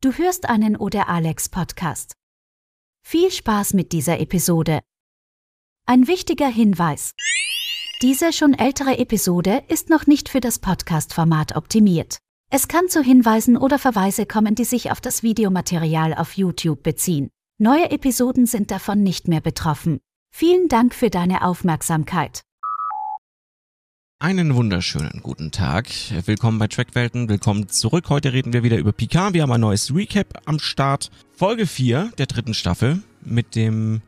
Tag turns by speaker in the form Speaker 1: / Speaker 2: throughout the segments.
Speaker 1: Du hörst einen Oder Alex Podcast. Viel Spaß mit dieser Episode. Ein wichtiger Hinweis. Diese schon ältere Episode ist noch nicht für das Podcast-Format optimiert. Es kann zu Hinweisen oder Verweise kommen, die sich auf das Videomaterial auf YouTube beziehen. Neue Episoden sind davon nicht mehr betroffen. Vielen Dank für deine Aufmerksamkeit.
Speaker 2: Einen wunderschönen guten Tag. Willkommen bei Trackwelten. Willkommen zurück. Heute reden wir wieder über Picard. Wir haben ein neues Recap am Start. Folge 4 der dritten Staffel mit dem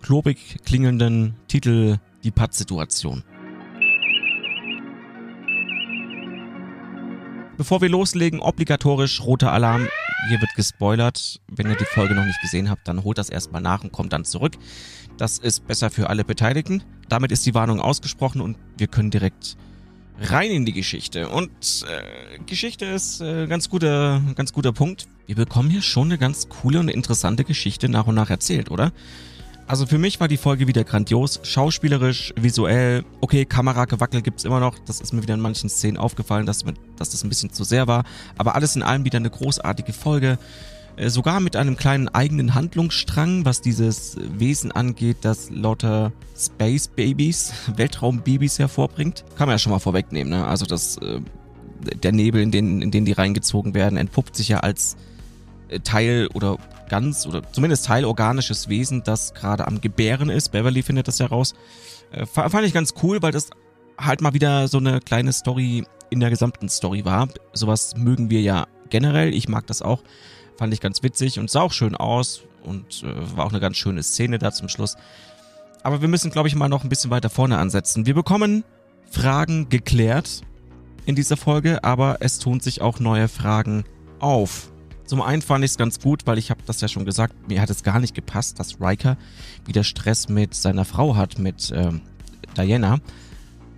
Speaker 2: klobig klingelnden Titel Die Pattsituation. Bevor wir loslegen, obligatorisch roter Alarm. Hier wird gespoilert. Wenn ihr die Folge noch nicht gesehen habt, dann holt das erstmal nach und kommt dann zurück. Das ist besser für alle Beteiligten. Damit ist die Warnung ausgesprochen und wir können direkt rein in die Geschichte. Und äh, Geschichte ist äh, ganz guter, ganz guter Punkt. Wir bekommen hier schon eine ganz coole und interessante Geschichte nach und nach erzählt, oder? Also für mich war die Folge wieder grandios, schauspielerisch, visuell. Okay, Kameragewackel gibt's immer noch. Das ist mir wieder in manchen Szenen aufgefallen, dass, dass das ein bisschen zu sehr war. Aber alles in allem wieder eine großartige Folge. Äh, sogar mit einem kleinen eigenen Handlungsstrang, was dieses Wesen angeht, das lauter Space Babies, Weltraumbabys hervorbringt. Kann man ja schon mal vorwegnehmen, ne? Also das, äh, der Nebel, in den, in den die reingezogen werden, entpuppt sich ja als äh, Teil oder ganz oder zumindest teilorganisches Wesen, das gerade am Gebären ist. Beverly findet das heraus. Fand ich ganz cool, weil das halt mal wieder so eine kleine Story in der gesamten Story war. Sowas mögen wir ja generell. Ich mag das auch. Fand ich ganz witzig und sah auch schön aus und äh, war auch eine ganz schöne Szene da zum Schluss. Aber wir müssen, glaube ich, mal noch ein bisschen weiter vorne ansetzen. Wir bekommen Fragen geklärt in dieser Folge, aber es tun sich auch neue Fragen auf. Zum einen fand ich es ganz gut, weil ich habe das ja schon gesagt, mir hat es gar nicht gepasst, dass Riker wieder Stress mit seiner Frau hat, mit ähm, Diana.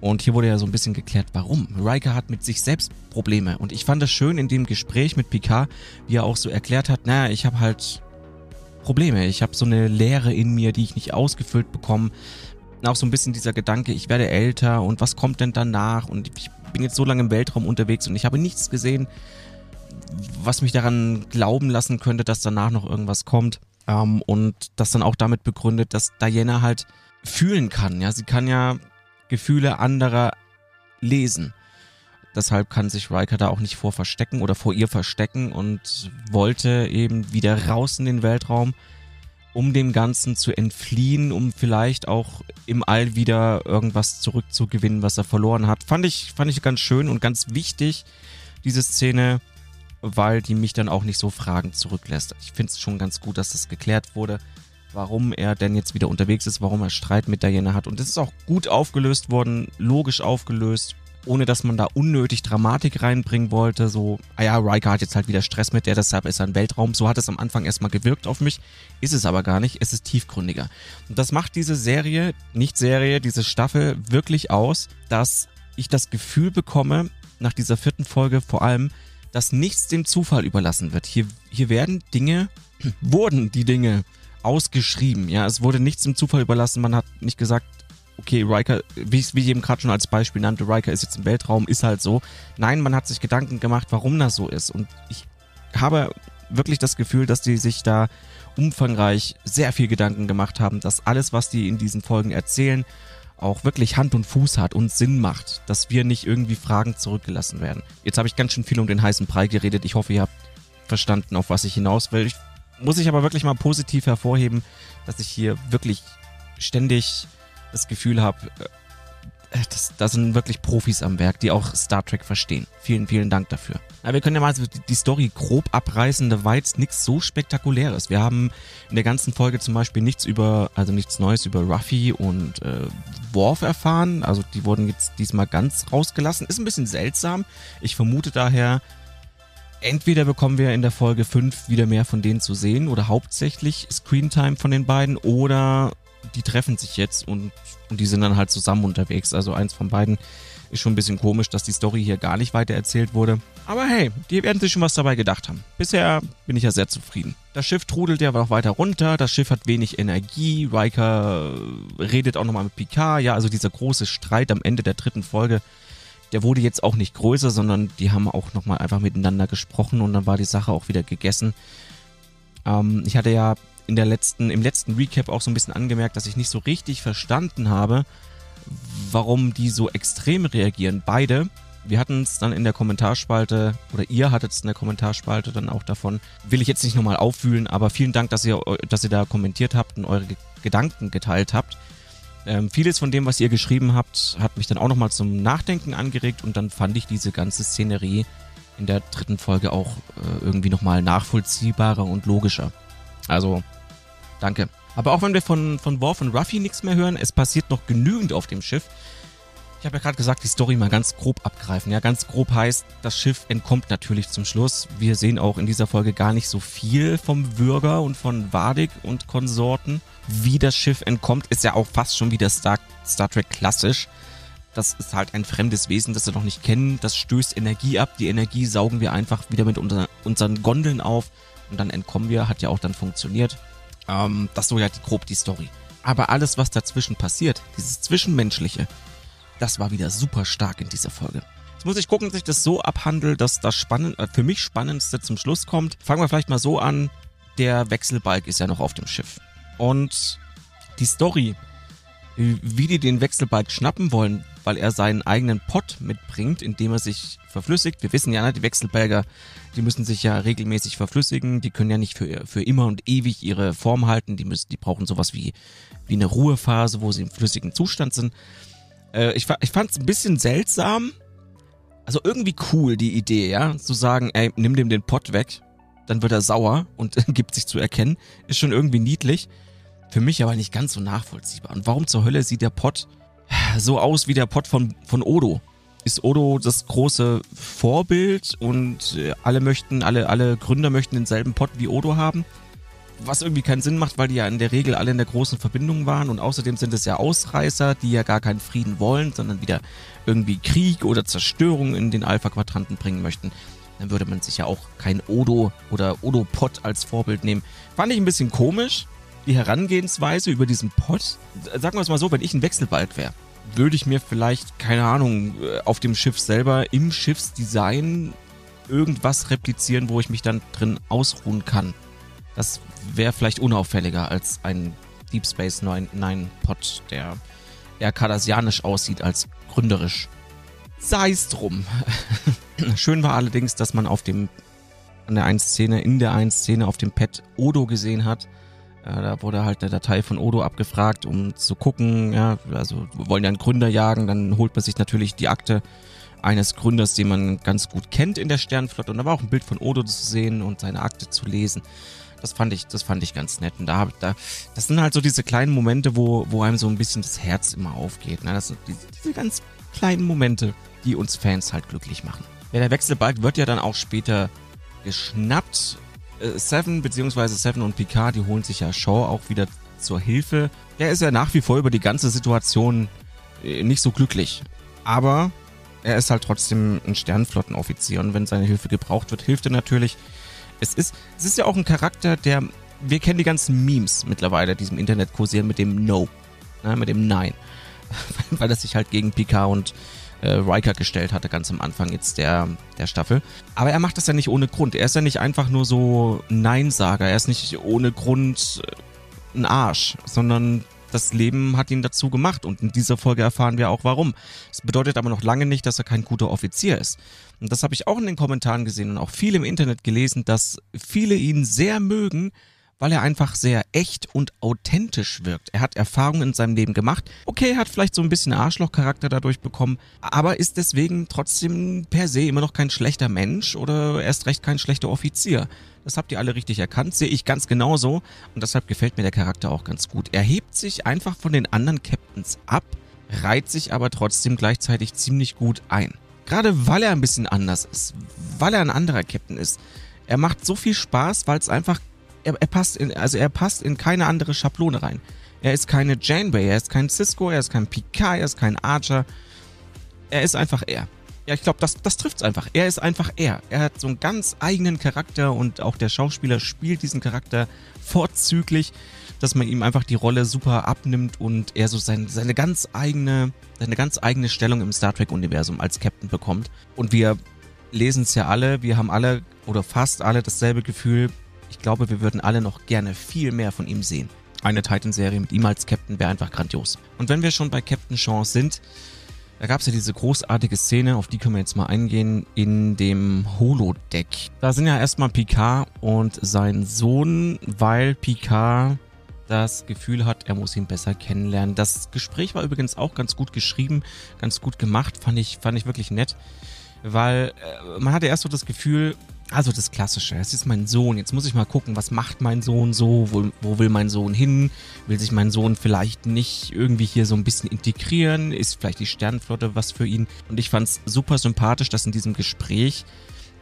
Speaker 2: Und hier wurde ja so ein bisschen geklärt, warum. Riker hat mit sich selbst Probleme. Und ich fand das schön in dem Gespräch mit Picard, wie er auch so erklärt hat, naja, ich habe halt Probleme. Ich habe so eine Leere in mir, die ich nicht ausgefüllt bekomme. Auch so ein bisschen dieser Gedanke, ich werde älter und was kommt denn danach? Und ich bin jetzt so lange im Weltraum unterwegs und ich habe nichts gesehen, was mich daran glauben lassen könnte, dass danach noch irgendwas kommt. Ähm, und das dann auch damit begründet, dass Diana halt fühlen kann. Ja, sie kann ja Gefühle anderer lesen. Deshalb kann sich Riker da auch nicht vor verstecken oder vor ihr verstecken und wollte eben wieder raus in den Weltraum, um dem Ganzen zu entfliehen, um vielleicht auch im All wieder irgendwas zurückzugewinnen, was er verloren hat. Fand ich, fand ich ganz schön und ganz wichtig, diese Szene, weil die mich dann auch nicht so fragend zurücklässt. Ich finde es schon ganz gut, dass das geklärt wurde warum er denn jetzt wieder unterwegs ist, warum er Streit mit Diana hat. Und das ist auch gut aufgelöst worden, logisch aufgelöst, ohne dass man da unnötig Dramatik reinbringen wollte. So, ah ja, Riker hat jetzt halt wieder Stress mit der, deshalb ist er im Weltraum. So hat es am Anfang erstmal gewirkt auf mich. Ist es aber gar nicht, es ist tiefgründiger. Und das macht diese Serie, nicht Serie, diese Staffel wirklich aus, dass ich das Gefühl bekomme, nach dieser vierten Folge vor allem, dass nichts dem Zufall überlassen wird. Hier, hier werden Dinge, wurden die Dinge ausgeschrieben. Ja, es wurde nichts dem Zufall überlassen. Man hat nicht gesagt, okay, Riker, wie, wie ich eben gerade schon als Beispiel nannte, Riker ist jetzt im Weltraum, ist halt so. Nein, man hat sich Gedanken gemacht, warum das so ist. Und ich habe wirklich das Gefühl, dass die sich da umfangreich sehr viel Gedanken gemacht haben, dass alles, was die in diesen Folgen erzählen, auch wirklich Hand und Fuß hat und Sinn macht, dass wir nicht irgendwie Fragen zurückgelassen werden. Jetzt habe ich ganz schön viel um den heißen Brei geredet. Ich hoffe, ihr habt verstanden, auf was ich hinaus will. Ich muss ich aber wirklich mal positiv hervorheben, dass ich hier wirklich ständig das Gefühl habe, äh, da sind wirklich Profis am Werk, die auch Star Trek verstehen. Vielen, vielen Dank dafür. Ja, wir können ja mal die Story grob abreißen, da war jetzt nichts so Spektakuläres. Wir haben in der ganzen Folge zum Beispiel nichts über, also nichts Neues über Ruffy und äh, Worf erfahren. Also die wurden jetzt diesmal ganz rausgelassen. Ist ein bisschen seltsam. Ich vermute daher, entweder bekommen wir in der Folge 5 wieder mehr von denen zu sehen oder hauptsächlich Screentime von den beiden oder die treffen sich jetzt und, und die sind dann halt zusammen unterwegs. Also eins von beiden ist schon ein bisschen komisch, dass die Story hier gar nicht weiter erzählt wurde. Aber hey, die werden sich schon was dabei gedacht haben. Bisher bin ich ja sehr zufrieden. Das Schiff trudelt ja noch weiter runter, das Schiff hat wenig Energie, Riker redet auch nochmal mit Picard, ja, also dieser große Streit am Ende der dritten Folge der wurde jetzt auch nicht größer, sondern die haben auch nochmal einfach miteinander gesprochen und dann war die Sache auch wieder gegessen. Ähm, ich hatte ja in der letzten, im letzten Recap auch so ein bisschen angemerkt, dass ich nicht so richtig verstanden habe, warum die so extrem reagieren. Beide. Wir hatten es dann in der Kommentarspalte, oder ihr hattet es in der Kommentarspalte dann auch davon. Will ich jetzt nicht nochmal auffühlen, aber vielen Dank, dass ihr, dass ihr da kommentiert habt und eure Gedanken geteilt habt. Ähm, vieles von dem, was ihr geschrieben habt, hat mich dann auch nochmal zum Nachdenken angeregt und dann fand ich diese ganze Szenerie in der dritten Folge auch äh, irgendwie nochmal nachvollziehbarer und logischer. Also, danke. Aber auch wenn wir von, von Worf und Ruffy nichts mehr hören, es passiert noch genügend auf dem Schiff. Ich habe ja gerade gesagt, die Story mal ganz grob abgreifen. Ja, ganz grob heißt, das Schiff entkommt natürlich zum Schluss. Wir sehen auch in dieser Folge gar nicht so viel vom Würger und von Vadik und Konsorten. Wie das Schiff entkommt, ist ja auch fast schon wieder Star, Star Trek klassisch. Das ist halt ein fremdes Wesen, das wir noch nicht kennen. Das stößt Energie ab. Die Energie saugen wir einfach wieder mit unser, unseren Gondeln auf und dann entkommen wir. Hat ja auch dann funktioniert. Ähm, das so ja die, grob die Story. Aber alles, was dazwischen passiert, dieses Zwischenmenschliche, das war wieder super stark in dieser Folge. Jetzt muss ich gucken, dass ich das so abhandle, dass das spannend, äh, für mich Spannendste zum Schluss kommt. Fangen wir vielleicht mal so an. Der Wechselbalg ist ja noch auf dem Schiff. Und die Story, wie die den Wechselbalg schnappen wollen, weil er seinen eigenen Pott mitbringt, indem er sich verflüssigt. Wir wissen ja, ne, die Wechselbalger, die müssen sich ja regelmäßig verflüssigen. Die können ja nicht für, für immer und ewig ihre Form halten. Die müssen, die brauchen sowas wie, wie eine Ruhephase, wo sie im flüssigen Zustand sind. Äh, ich ich fand es ein bisschen seltsam. Also irgendwie cool, die Idee, ja. Zu sagen, ey, nimm dem den Pott weg, dann wird er sauer und gibt sich zu erkennen. Ist schon irgendwie niedlich. Für mich aber nicht ganz so nachvollziehbar. Und warum zur Hölle sieht der Pott so aus wie der Pott von, von Odo? Ist Odo das große Vorbild und äh, alle möchten, alle, alle Gründer möchten denselben Pott wie Odo haben? was irgendwie keinen Sinn macht, weil die ja in der Regel alle in der großen Verbindung waren und außerdem sind es ja Ausreißer, die ja gar keinen Frieden wollen, sondern wieder irgendwie Krieg oder Zerstörung in den Alpha-Quadranten bringen möchten. Dann würde man sich ja auch kein Odo oder Odo-Pot als Vorbild nehmen. Fand ich ein bisschen komisch, die Herangehensweise über diesen Pot. Sagen wir es mal so, wenn ich ein Wechselbalg wäre, würde ich mir vielleicht, keine Ahnung, auf dem Schiff selber, im Schiffsdesign irgendwas replizieren, wo ich mich dann drin ausruhen kann. Das wäre vielleicht unauffälliger als ein Deep Space Nine Pod, der eher kardassianisch aussieht als gründerisch. Sei es drum. Schön war allerdings, dass man auf dem, an der einen Szene, in der einen Szene auf dem Pad Odo gesehen hat. Äh, da wurde halt eine Datei von Odo abgefragt, um zu gucken, ja, also wir wollen ja einen Gründer jagen, dann holt man sich natürlich die Akte eines Gründers, den man ganz gut kennt in der Sternflotte. Und da war auch ein Bild von Odo zu sehen und seine Akte zu lesen. Das fand ich, das fand ich ganz nett. Und da, da, das sind halt so diese kleinen Momente, wo, wo einem so ein bisschen das Herz immer aufgeht. Ne? Das sind diese, diese ganz kleinen Momente, die uns Fans halt glücklich machen. Ja, der Wechselbalg wird ja dann auch später geschnappt. Seven bzw. Seven und Picard, die holen sich ja Shaw auch wieder zur Hilfe. Er ist ja nach wie vor über die ganze Situation äh, nicht so glücklich. Aber er ist halt trotzdem ein Sternflottenoffizier und wenn seine Hilfe gebraucht wird, hilft er natürlich. Es ist, es ist ja auch ein Charakter, der. Wir kennen die ganzen Memes mittlerweile, die im Internet kursieren mit dem No. Ne, mit dem Nein. Weil er sich halt gegen Picard und äh, Riker gestellt hatte, ganz am Anfang jetzt der, der Staffel. Aber er macht das ja nicht ohne Grund. Er ist ja nicht einfach nur so Nein-Sager. Er ist nicht ohne Grund äh, ein Arsch, sondern das Leben hat ihn dazu gemacht und in dieser Folge erfahren wir auch warum. Es bedeutet aber noch lange nicht, dass er kein guter Offizier ist. Und das habe ich auch in den Kommentaren gesehen und auch viel im Internet gelesen, dass viele ihn sehr mögen, weil er einfach sehr echt und authentisch wirkt. Er hat Erfahrungen in seinem Leben gemacht. Okay, er hat vielleicht so ein bisschen Arschlochcharakter dadurch bekommen, aber ist deswegen trotzdem per se immer noch kein schlechter Mensch oder erst recht kein schlechter Offizier. Das habt ihr alle richtig erkannt, sehe ich ganz genauso und deshalb gefällt mir der Charakter auch ganz gut. Er hebt sich einfach von den anderen Captains ab, reiht sich aber trotzdem gleichzeitig ziemlich gut ein. Gerade weil er ein bisschen anders ist, weil er ein anderer Captain ist. Er macht so viel Spaß, weil es einfach er, er, passt in, also er passt in keine andere Schablone rein. Er ist keine Janeway, er ist kein Cisco, er ist kein Picard, er ist kein Archer. Er ist einfach er. ja, ich glaube, das, das trifft's einfach. Er ist einfach er. Er hat so einen ganz eigenen Charakter und auch der Schauspieler spielt diesen Charakter vorzüglich, dass man ihm einfach die Rolle super abnimmt und er so sein, seine ganz eigene, seine ganz eigene Stellung im Star Trek-Universum als Captain bekommt. Und wir lesen es ja alle, wir haben alle oder fast alle dasselbe Gefühl. Ich glaube, wir würden alle noch gerne viel mehr von ihm sehen. Eine Titan-Serie mit ihm als Captain wäre einfach grandios. Und wenn wir schon bei Captain Chance sind, da gab es ja diese großartige Szene, auf die können wir jetzt mal eingehen, in dem Holodeck. Da sind ja erstmal Picard und sein Sohn, weil Picard das Gefühl hat, er muss ihn besser kennenlernen. Das Gespräch war übrigens auch ganz gut geschrieben, ganz gut gemacht, fand ich, fand ich wirklich nett, weil äh, man hatte erst so das Gefühl, also das Klassische, es ist mein Sohn. Jetzt muss ich mal gucken, was macht mein Sohn so, wo, wo will mein Sohn hin? Will sich mein Sohn vielleicht nicht irgendwie hier so ein bisschen integrieren? Ist vielleicht die Sternenflotte was für ihn? Und ich fand es super sympathisch, dass in diesem Gespräch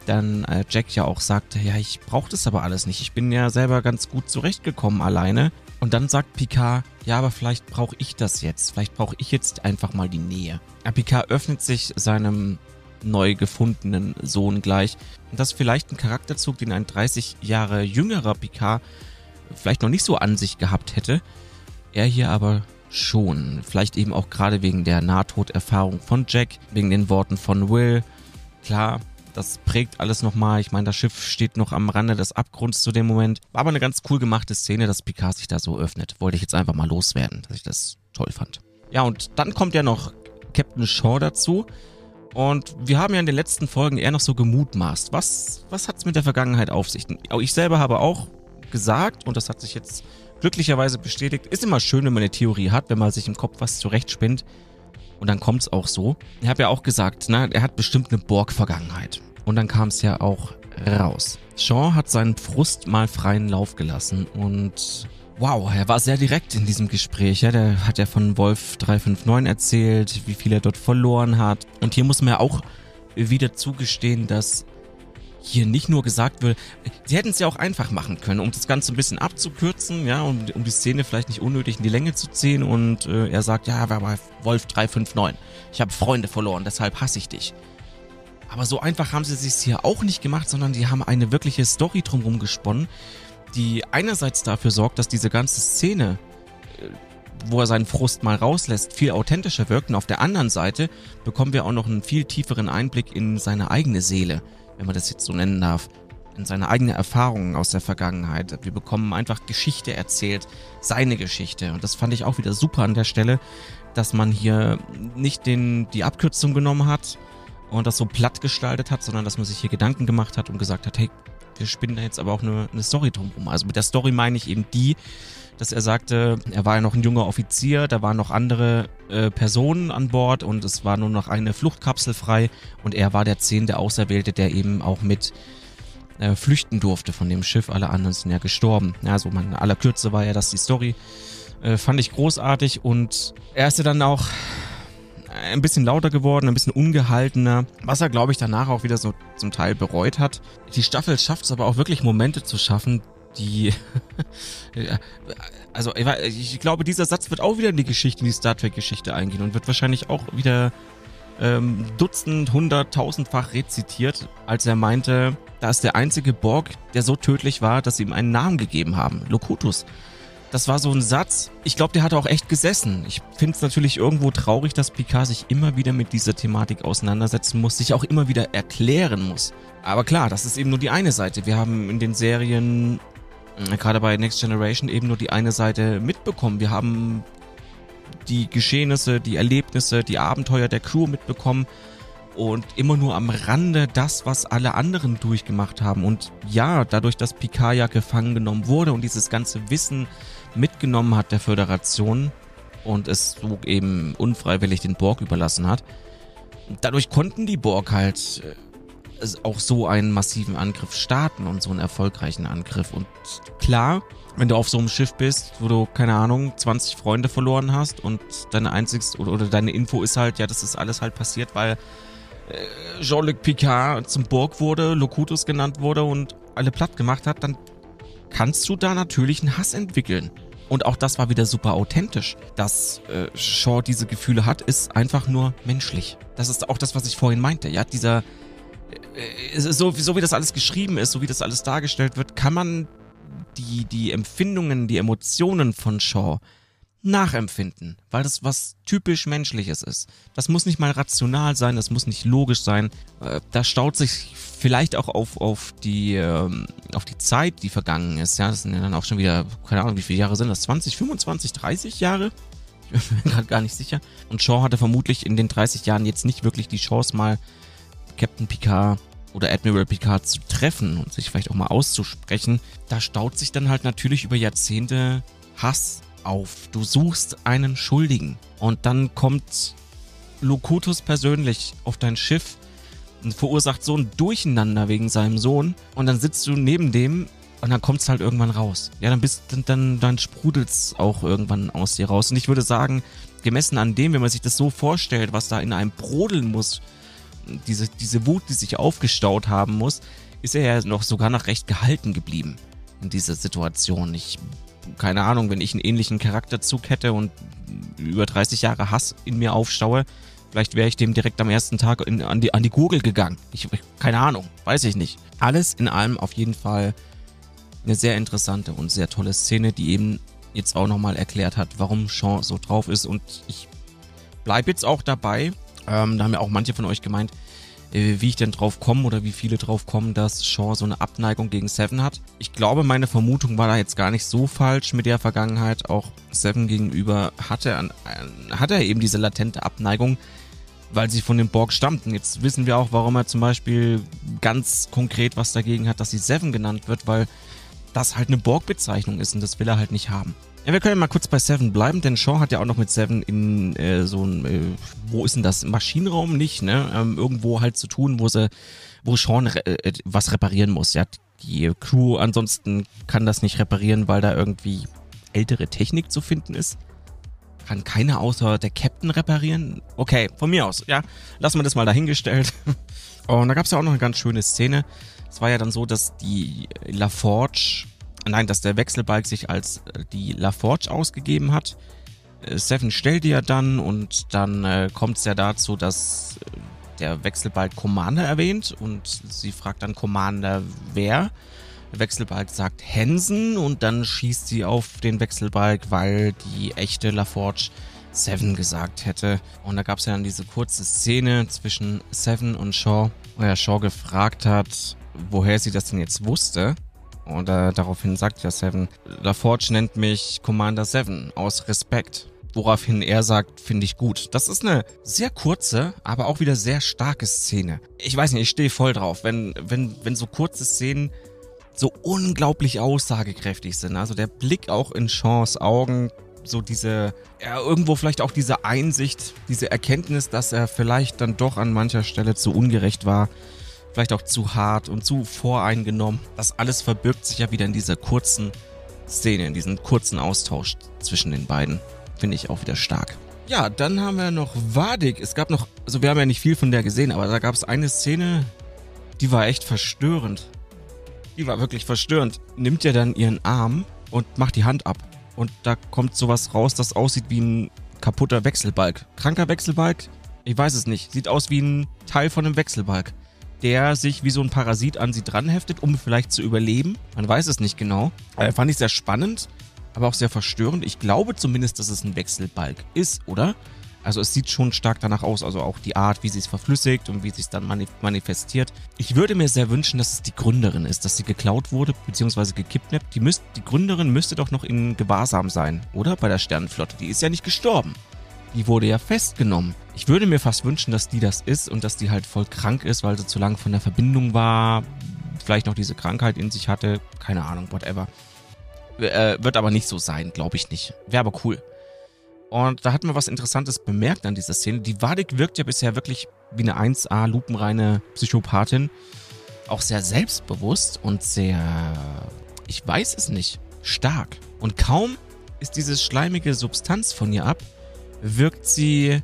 Speaker 2: dann äh, Jack ja auch sagte, ja, ich brauche das aber alles nicht. Ich bin ja selber ganz gut zurechtgekommen alleine. Und dann sagt Picard, ja, aber vielleicht brauche ich das jetzt. Vielleicht brauche ich jetzt einfach mal die Nähe. Ja, Picard öffnet sich seinem neu gefundenen Sohn gleich. Und das ist vielleicht ein Charakterzug, den ein 30 Jahre jüngerer Picard vielleicht noch nicht so an sich gehabt hätte. Er hier aber schon. Vielleicht eben auch gerade wegen der Nahtoderfahrung von Jack, wegen den Worten von Will. Klar, das prägt alles nochmal. Ich meine, das Schiff steht noch am Rande des Abgrunds zu dem Moment. War aber eine ganz cool gemachte Szene, dass Picard sich da so öffnet. Wollte ich jetzt einfach mal loswerden, dass ich das toll fand. Ja, und dann kommt ja noch Captain Shaw dazu. Und wir haben ja in den letzten Folgen eher noch so gemutmaßt. Was, was hat es mit der Vergangenheit auf sich? Ich selber habe auch gesagt, und das hat sich jetzt glücklicherweise bestätigt, ist immer schön, wenn man eine Theorie hat, wenn man sich im Kopf was zurechtspinnt. Und dann kommt es auch so. Ich habe ja auch gesagt, na, er hat bestimmt eine Borg-Vergangenheit. Und dann kam es ja auch raus. Shaw hat seinen Frust mal freien Lauf gelassen und Wow, er war sehr direkt in diesem Gespräch. Ja. Der hat ja von Wolf 359 erzählt, wie viel er dort verloren hat. Und hier muss man ja auch wieder zugestehen, dass hier nicht nur gesagt wird, sie hätten es ja auch einfach machen können, um das Ganze ein bisschen abzukürzen, ja, um, um die Szene vielleicht nicht unnötig in die Länge zu ziehen. Und äh, er sagt, ja, war Wolf 359? Ich habe Freunde verloren, deshalb hasse ich dich. Aber so einfach haben sie es sich hier auch nicht gemacht, sondern die haben eine wirkliche Story drumherum gesponnen, die einerseits dafür sorgt, dass diese ganze Szene, äh, wo er seinen Frust mal rauslässt, viel authentischer wirkt. Und auf der anderen Seite bekommen wir auch noch einen viel tieferen Einblick in seine eigene Seele, wenn man das jetzt so nennen darf. In seine eigene Erfahrungen aus der Vergangenheit. Wir bekommen einfach Geschichte erzählt, seine Geschichte. Und das fand ich auch wieder super an der Stelle, dass man hier nicht den, die Abkürzung genommen hat und das so platt gestaltet hat, sondern dass man sich hier Gedanken gemacht hat und gesagt hat, hey, wir spinnen da jetzt aber auch eine, eine Story drumherum. Also mit der Story meine ich eben die, dass er sagte, er war ja noch ein junger Offizier, da waren noch andere äh, Personen an Bord und es war nur noch eine Fluchtkapsel frei und er war der zehnte Auserwählte, der eben auch mit äh, flüchten durfte von dem Schiff. Alle anderen sind ja gestorben. Ja, also man, aller Kürze war ja das die Story. Äh, fand ich großartig und er ist ja dann auch ein bisschen lauter geworden, ein bisschen ungehaltener, was er, glaube ich, danach auch wieder so zum Teil bereut hat. Die Staffel schafft es aber auch wirklich Momente zu schaffen, die, also ich glaube, dieser Satz wird auch wieder in die Geschichte, in die Star Trek-Geschichte eingehen und wird wahrscheinlich auch wieder ähm, Dutzend, hundert, tausendfach rezitiert, als er meinte, da ist der einzige Borg, der so tödlich war, dass sie ihm einen Namen gegeben haben, Locutus. Das war so ein Satz. Ich glaube, der hat auch echt gesessen. Ich finde es natürlich irgendwo traurig, dass Picard sich immer wieder mit dieser Thematik auseinandersetzen muss, sich auch immer wieder erklären muss. Aber klar, das ist eben nur die eine Seite. Wir haben in den Serien, äh, gerade bei Next Generation, eben nur die eine Seite mitbekommen. Wir haben die Geschehnisse, die Erlebnisse, die Abenteuer der Crew mitbekommen und immer nur am Rande das, was alle anderen durchgemacht haben. Und ja, dadurch, dass Picard ja gefangen genommen wurde und dieses ganze Wissen mitgenommen hat der Föderation und es so eben unfreiwillig den Borg überlassen hat. Dadurch konnten die Borg halt äh, auch so einen massiven Angriff starten und so einen erfolgreichen Angriff. Und klar, wenn du auf so einem Schiff bist, wo du, keine Ahnung, 20 Freunde verloren hast und deine einzigste oder, deine Info ist halt, ja, das ist alles halt passiert, weil äh, Jean-Luc Picard zum Borg wurde, Locutus genannt wurde und alle platt gemacht hat, dann kannst du da natürlich einen Hass entwickeln. Und auch das war wieder super authentisch. Dass äh, Shaw diese Gefühle hat, ist einfach nur menschlich. Das ist auch das, was ich vorhin meinte. Ja, dieser, äh, so, so wie das alles geschrieben ist, so wie das alles dargestellt wird, kann man die, die Empfindungen, die Emotionen von Shaw nachempfinden, weil das was typisch Menschliches ist. Das muss nicht mal rational sein, das muss nicht logisch sein. Äh, da staut sich vielleicht auch auf, auf, die, ähm, auf die Zeit, die vergangen ist. Ja, das sind ja dann auch schon wieder, keine Ahnung, wie viele Jahre sind das? 20, 25, 30 Jahre? Ich bin gerade gar nicht sicher. Und Shaw hatte vermutlich in den 30 Jahren jetzt nicht wirklich die Chance, mal Captain Picard oder Admiral Picard zu treffen und sich vielleicht auch mal auszusprechen. Da staut sich dann halt natürlich über Jahrzehnte Hass auf. Du suchst einen Schuldigen. Und dann kommt Locutus persönlich auf dein Schiff und verursacht so ein Durcheinander wegen seinem Sohn. Und dann sitzt du neben dem und dann kommt es halt irgendwann raus. Ja, dann bist dann, dann, dann sprudelt es auch irgendwann aus dir raus. Und ich würde sagen, gemessen an dem, wenn man sich das so vorstellt, was da in einem brodeln muss, diese, diese Wut, die sich aufgestaut haben muss, ist er ja noch sogar noch recht gehalten geblieben in dieser Situation. Ich keine Ahnung, wenn ich einen ähnlichen Charakterzug hätte und über 30 Jahre Hass in mir aufstaue, vielleicht wäre ich dem direkt am ersten Tag in, an, die, an die Gurgel gegangen. Ich, keine Ahnung, weiß ich nicht. Alles in allem auf jeden Fall eine sehr interessante und sehr tolle Szene, die eben jetzt auch nochmal erklärt hat, warum Sean so drauf ist. Und ich bleibe jetzt auch dabei. Ähm, da haben ja auch manche von euch gemeint, wie ich denn drauf komme oder wie viele drauf kommen, dass Shaw so eine Abneigung gegen Seven hat. Ich glaube, meine Vermutung war da jetzt gar nicht so falsch mit der Vergangenheit. Auch Seven gegenüber hatte er, hat er eben diese latente Abneigung, weil sie von den Borg stammten. Jetzt wissen wir auch, warum er zum Beispiel ganz konkret was dagegen hat, dass sie Seven genannt wird, weil das halt eine Borg-Bezeichnung ist und das will er halt nicht haben. Ja, wir können mal kurz bei Seven bleiben, denn Shaw hat ja auch noch mit Seven in äh, so ein, äh, wo ist denn das? Maschinenraum nicht, ne? Ähm, irgendwo halt zu tun, wo sie, wo Sean re äh, was reparieren muss. Ja, die Crew ansonsten kann das nicht reparieren, weil da irgendwie ältere Technik zu finden ist. Kann keiner außer der Captain reparieren? Okay, von mir aus, ja. Lassen wir das mal dahingestellt. Und da gab es ja auch noch eine ganz schöne Szene. Es war ja dann so, dass die LaForge Nein, dass der Wechselbalg sich als äh, die LaForge ausgegeben hat. Äh, Seven stellt die ja dann und dann äh, kommt es ja dazu, dass äh, der Wechselbalg Commander erwähnt und sie fragt dann Commander wer. Wechselbalg sagt Hansen und dann schießt sie auf den Wechselbalg, weil die echte LaForge Seven gesagt hätte. Und da gab es ja dann diese kurze Szene zwischen Seven und Shaw, wo er Shaw gefragt hat, woher sie das denn jetzt wusste. Äh, daraufhin sagt ja Seven, LaForge nennt mich Commander Seven aus Respekt. Woraufhin er sagt, finde ich gut. Das ist eine sehr kurze, aber auch wieder sehr starke Szene. Ich weiß nicht, ich stehe voll drauf, wenn, wenn, wenn so kurze Szenen so unglaublich aussagekräftig sind. Also der Blick auch in Seans Augen, so diese, ja, irgendwo vielleicht auch diese Einsicht, diese Erkenntnis, dass er vielleicht dann doch an mancher Stelle zu ungerecht war vielleicht auch zu hart und zu voreingenommen. Das alles verbirgt sich ja wieder in dieser kurzen Szene, in diesem kurzen Austausch zwischen den beiden. Finde ich auch wieder stark. Ja, dann haben wir noch Wadig. Es gab noch, also wir haben ja nicht viel von der gesehen, aber da gab es eine Szene, die war echt verstörend. Die war wirklich verstörend. Nimmt ja dann ihren Arm und macht die Hand ab. Und da kommt sowas raus, das aussieht wie ein kaputter Wechselbalg. Kranker Wechselbalg? Ich weiß es nicht. Sieht aus wie ein Teil von einem Wechselbalg der sich wie so ein Parasit an sie dranheftet, um vielleicht zu überleben. Man weiß es nicht genau. Äh, fand ich sehr spannend, aber auch sehr verstörend. Ich glaube zumindest, dass es ein Wechselbalg ist, oder? Also es sieht schon stark danach aus, also auch die Art, wie sie es verflüssigt und wie sie es dann manifestiert. Ich würde mir sehr wünschen, dass es die Gründerin ist, dass sie geklaut wurde, beziehungsweise gekidnappt. Die, müsst, die Gründerin müsste doch noch in Gewahrsam sein, oder? Bei der Sternenflotte. Die ist ja nicht gestorben. Die wurde ja festgenommen. Ich würde mir fast wünschen, dass die das ist und dass die halt voll krank ist, weil sie zu lang von der Verbindung war, vielleicht noch diese Krankheit in sich hatte, keine Ahnung, whatever. Äh, wird aber nicht so sein, glaube ich nicht. Wäre aber cool. Und da hat man was Interessantes bemerkt an dieser Szene. Die Wadik wirkt ja bisher wirklich wie eine 1A lupenreine Psychopathin. Auch sehr selbstbewusst und sehr, ich weiß es nicht, stark. Und kaum ist diese schleimige Substanz von ihr ab, wirkt sie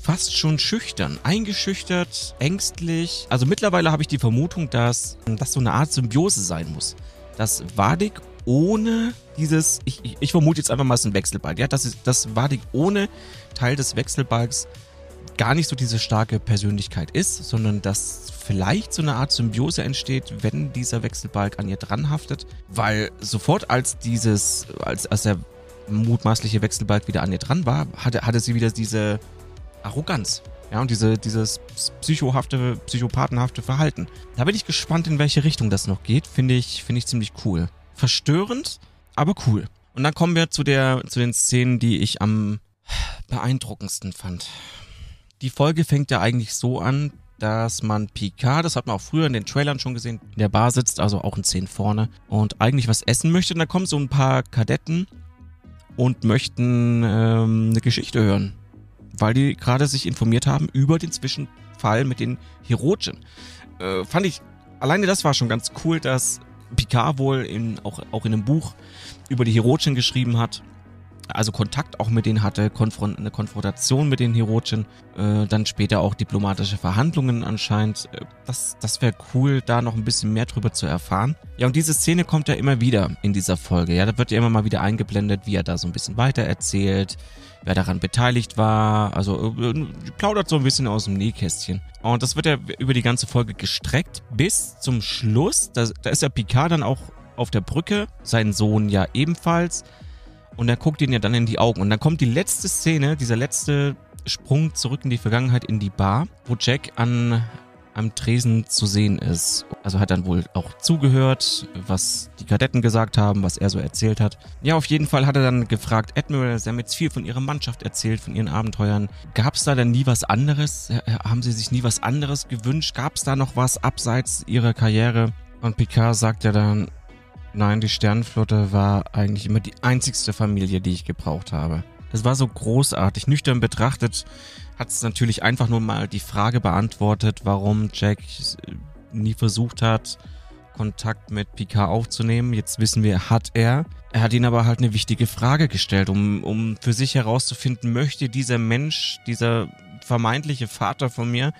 Speaker 2: fast schon schüchtern, eingeschüchtert, ängstlich. Also mittlerweile habe ich die Vermutung, dass das so eine Art Symbiose sein muss. Dass Vadik ohne dieses, ich, ich, ich vermute jetzt einfach mal, es ist ein Wechselbalg. Ja, das, ist, das war die ohne Teil des Wechselbalgs gar nicht so diese starke Persönlichkeit ist, sondern dass vielleicht so eine Art Symbiose entsteht, wenn dieser Wechselbalg an ihr dranhaftet, weil sofort als dieses, als, als der mutmaßliche Wechselbalg wieder an ihr dran war, hatte, hatte sie wieder diese Arroganz. Ja, und diese, dieses psychohafte, psychopathenhafte Verhalten. Da bin ich gespannt, in welche Richtung das noch geht. Finde ich, finde ich ziemlich cool. Verstörend, aber cool. Und dann kommen wir zu der, zu den Szenen, die ich am beeindruckendsten fand. Die Folge fängt ja eigentlich so an, dass man Picard, das hat man auch früher in den Trailern schon gesehen, in der Bar sitzt, also auch in 10 vorne und eigentlich was essen möchte. Und da kommen so ein paar Kadetten und möchten ähm, eine Geschichte hören, weil die gerade sich informiert haben über den Zwischenfall mit den Hirogen. Äh, fand ich, alleine das war schon ganz cool, dass Picard wohl in, auch, auch in einem Buch über die Hirogen geschrieben hat also Kontakt auch mit denen hatte, Konfront eine Konfrontation mit den Hirogen, äh, dann später auch diplomatische Verhandlungen anscheinend. Äh, das das wäre cool, da noch ein bisschen mehr drüber zu erfahren. Ja, und diese Szene kommt ja immer wieder in dieser Folge. Ja, da wird ja immer mal wieder eingeblendet, wie er da so ein bisschen weiter erzählt, wer daran beteiligt war. Also äh, plaudert so ein bisschen aus dem Nähkästchen. Und das wird ja über die ganze Folge gestreckt bis zum Schluss. Da, da ist ja Picard dann auch auf der Brücke, sein Sohn ja ebenfalls und er guckt ihn ja dann in die Augen. Und dann kommt die letzte Szene, dieser letzte Sprung zurück in die Vergangenheit in die Bar, wo Jack an am Tresen zu sehen ist. Also hat dann wohl auch zugehört, was die Kadetten gesagt haben, was er so erzählt hat. Ja, auf jeden Fall hat er dann gefragt, Admiral, Sie haben jetzt viel von Ihrer Mannschaft erzählt, von Ihren Abenteuern. Gab es da denn nie was anderes? Haben Sie sich nie was anderes gewünscht? Gab es da noch was abseits Ihrer Karriere? Und Picard sagt ja dann, Nein, die Sternenflotte war eigentlich immer die einzigste Familie, die ich gebraucht habe. Das war so großartig. Nüchtern betrachtet hat es natürlich einfach nur mal die Frage beantwortet, warum Jack nie versucht hat, Kontakt mit Picard aufzunehmen. Jetzt wissen wir, hat er. Er hat ihn aber halt eine wichtige Frage gestellt, um, um für sich herauszufinden, möchte dieser Mensch, dieser vermeintliche Vater von mir,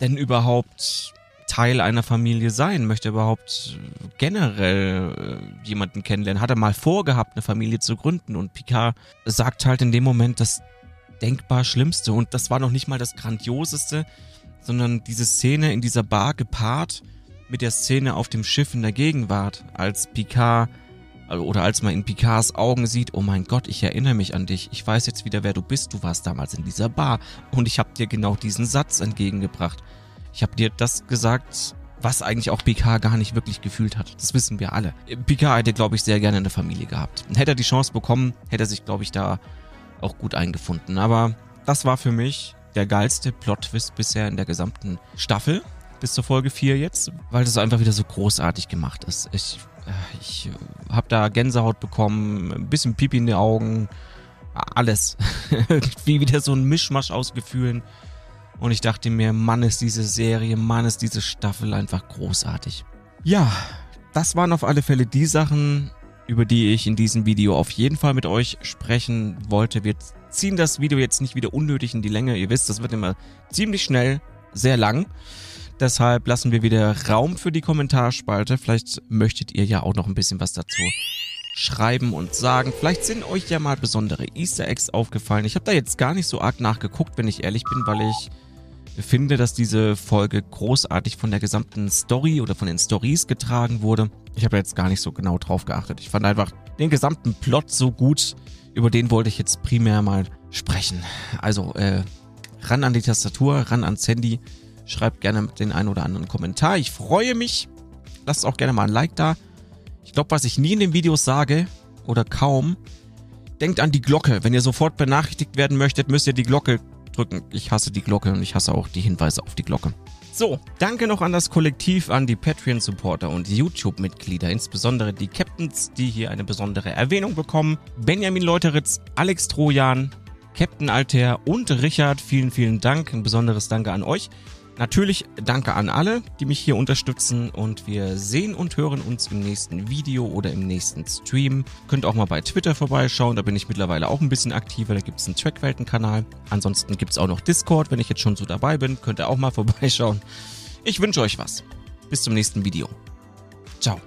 Speaker 2: denn überhaupt Teil einer Familie sein? Möchte er überhaupt generell äh, jemanden kennenlernen? Hat er mal vorgehabt, eine Familie zu gründen? Und Picard sagt halt in dem Moment das denkbar Schlimmste. Und das war noch nicht mal das Grandioseste, sondern diese Szene in dieser Bar gepaart mit der Szene auf dem Schiff in der Gegenwart, als Picard oder als man in Picards Augen sieht, oh mein Gott, ich erinnere mich an dich, ich weiß jetzt wieder, wer du bist, du warst damals in dieser Bar und ich habe dir genau diesen Satz entgegengebracht. Ich habe dir das gesagt, was eigentlich auch Picard gar nicht wirklich gefühlt hat. Das wissen wir alle. Picard hätte, glaube ich, sehr gerne eine Familie gehabt. Hätte er die Chance bekommen, hätte er sich, glaube ich, da auch gut eingefunden. Aber das war für mich der geilste Plot-Twist bisher in der gesamten Staffel. Bis zur Folge 4 jetzt, weil das einfach wieder so großartig gemacht ist. Ich, äh, ich habe da Gänsehaut bekommen, ein bisschen Pipi in die Augen, alles. Wie wieder so ein Mischmasch aus Gefühlen. Und ich dachte mir, Mann ist diese Serie, Mann ist diese Staffel einfach großartig. Ja, das waren auf alle Fälle die Sachen, über die ich in diesem Video auf jeden Fall mit euch sprechen wollte. Wir ziehen das Video jetzt nicht wieder unnötig in die Länge. Ihr wisst, das wird immer ziemlich schnell sehr lang. Deshalb lassen wir wieder Raum für die Kommentarspalte. Vielleicht möchtet ihr ja auch noch ein bisschen was dazu schreiben und sagen. Vielleicht sind euch ja mal besondere Easter Eggs aufgefallen. Ich habe da jetzt gar nicht so arg nachgeguckt, wenn ich ehrlich bin, weil ich finde, dass diese Folge großartig von der gesamten Story oder von den Stories getragen wurde. Ich habe jetzt gar nicht so genau drauf geachtet. Ich fand einfach den gesamten Plot so gut. Über den wollte ich jetzt primär mal sprechen. Also, äh, ran an die Tastatur, ran ans Handy. Schreibt gerne den einen oder anderen Kommentar. Ich freue mich. Lasst auch gerne mal ein Like da. Ich glaube, was ich nie in den Videos sage, oder kaum, denkt an die Glocke. Wenn ihr sofort benachrichtigt werden möchtet, müsst ihr die Glocke drücken. Ich hasse die Glocke und ich hasse auch die Hinweise auf die Glocke. So, danke noch an das Kollektiv, an die Patreon-Supporter und YouTube-Mitglieder, insbesondere die Captains, die hier eine besondere Erwähnung bekommen. Benjamin Leuteritz, Alex Trojan, Captain Alter und Richard, vielen, vielen Dank. Ein besonderes Danke an euch. Natürlich danke an alle, die mich hier unterstützen und wir sehen und hören uns im nächsten Video oder im nächsten Stream. Könnt auch mal bei Twitter vorbeischauen, da bin ich mittlerweile auch ein bisschen aktiver, da gibt es einen Trackwelten-Kanal. Ansonsten gibt es auch noch Discord, wenn ich jetzt schon so dabei bin, könnt ihr auch mal vorbeischauen. Ich wünsche euch was. Bis zum nächsten Video. Ciao.